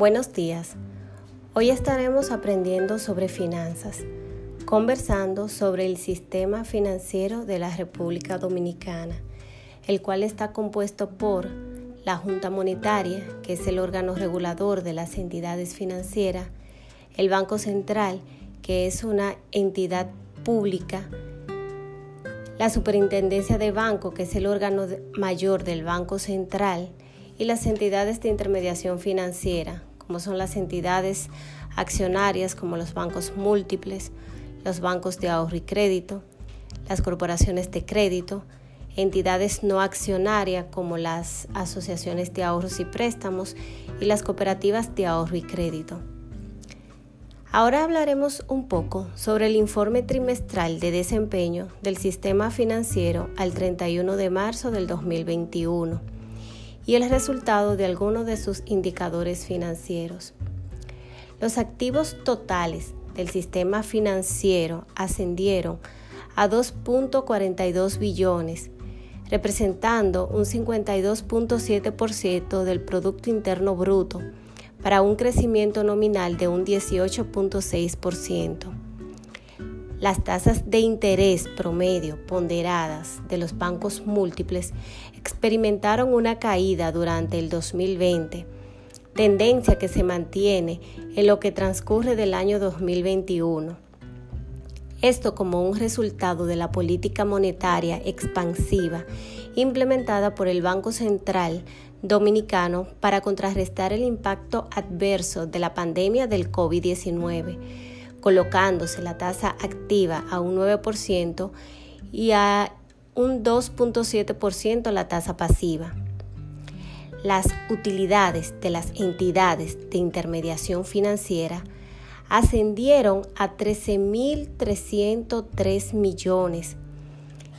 Buenos días. Hoy estaremos aprendiendo sobre finanzas, conversando sobre el sistema financiero de la República Dominicana, el cual está compuesto por la Junta Monetaria, que es el órgano regulador de las entidades financieras, el Banco Central, que es una entidad pública, la Superintendencia de Banco, que es el órgano mayor del Banco Central, y las entidades de intermediación financiera, como son las entidades accionarias como los bancos múltiples, los bancos de ahorro y crédito, las corporaciones de crédito, entidades no accionarias como las asociaciones de ahorros y préstamos y las cooperativas de ahorro y crédito. Ahora hablaremos un poco sobre el informe trimestral de desempeño del sistema financiero al 31 de marzo del 2021 y el resultado de algunos de sus indicadores financieros. Los activos totales del sistema financiero ascendieron a 2.42 billones, representando un 52.7% del Producto Interno Bruto para un crecimiento nominal de un 18.6%. Las tasas de interés promedio ponderadas de los bancos múltiples experimentaron una caída durante el 2020, tendencia que se mantiene en lo que transcurre del año 2021. Esto como un resultado de la política monetaria expansiva implementada por el Banco Central Dominicano para contrarrestar el impacto adverso de la pandemia del COVID-19, colocándose la tasa activa a un 9% y a un 2.7% la tasa pasiva. Las utilidades de las entidades de intermediación financiera ascendieron a 13.303 millones.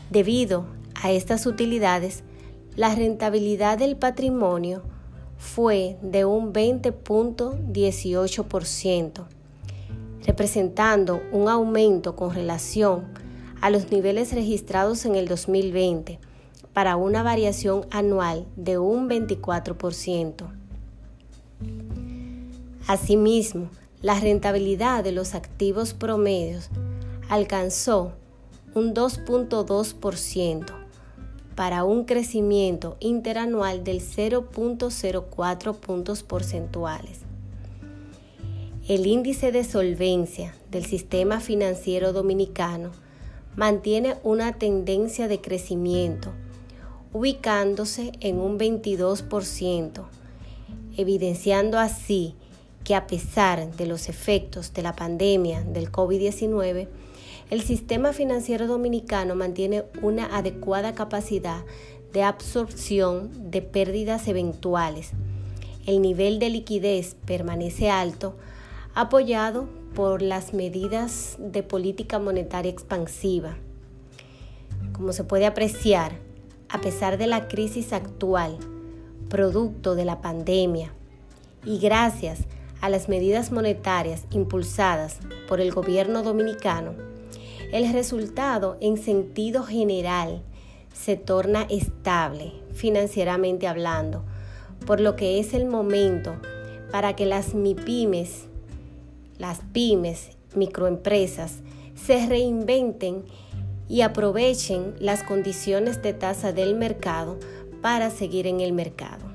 Debido a estas utilidades, la rentabilidad del patrimonio fue de un 20.18%, representando un aumento con relación a los niveles registrados en el 2020 para una variación anual de un 24%. Asimismo, la rentabilidad de los activos promedios alcanzó un 2.2% para un crecimiento interanual del 0.04 puntos porcentuales. El índice de solvencia del sistema financiero dominicano mantiene una tendencia de crecimiento, ubicándose en un 22%, evidenciando así que a pesar de los efectos de la pandemia del COVID-19, el sistema financiero dominicano mantiene una adecuada capacidad de absorción de pérdidas eventuales. El nivel de liquidez permanece alto, apoyado por las medidas de política monetaria expansiva. Como se puede apreciar, a pesar de la crisis actual, producto de la pandemia, y gracias a las medidas monetarias impulsadas por el gobierno dominicano, el resultado en sentido general se torna estable financieramente hablando, por lo que es el momento para que las MIPIMES, las pymes, microempresas, se reinventen y aprovechen las condiciones de tasa del mercado para seguir en el mercado.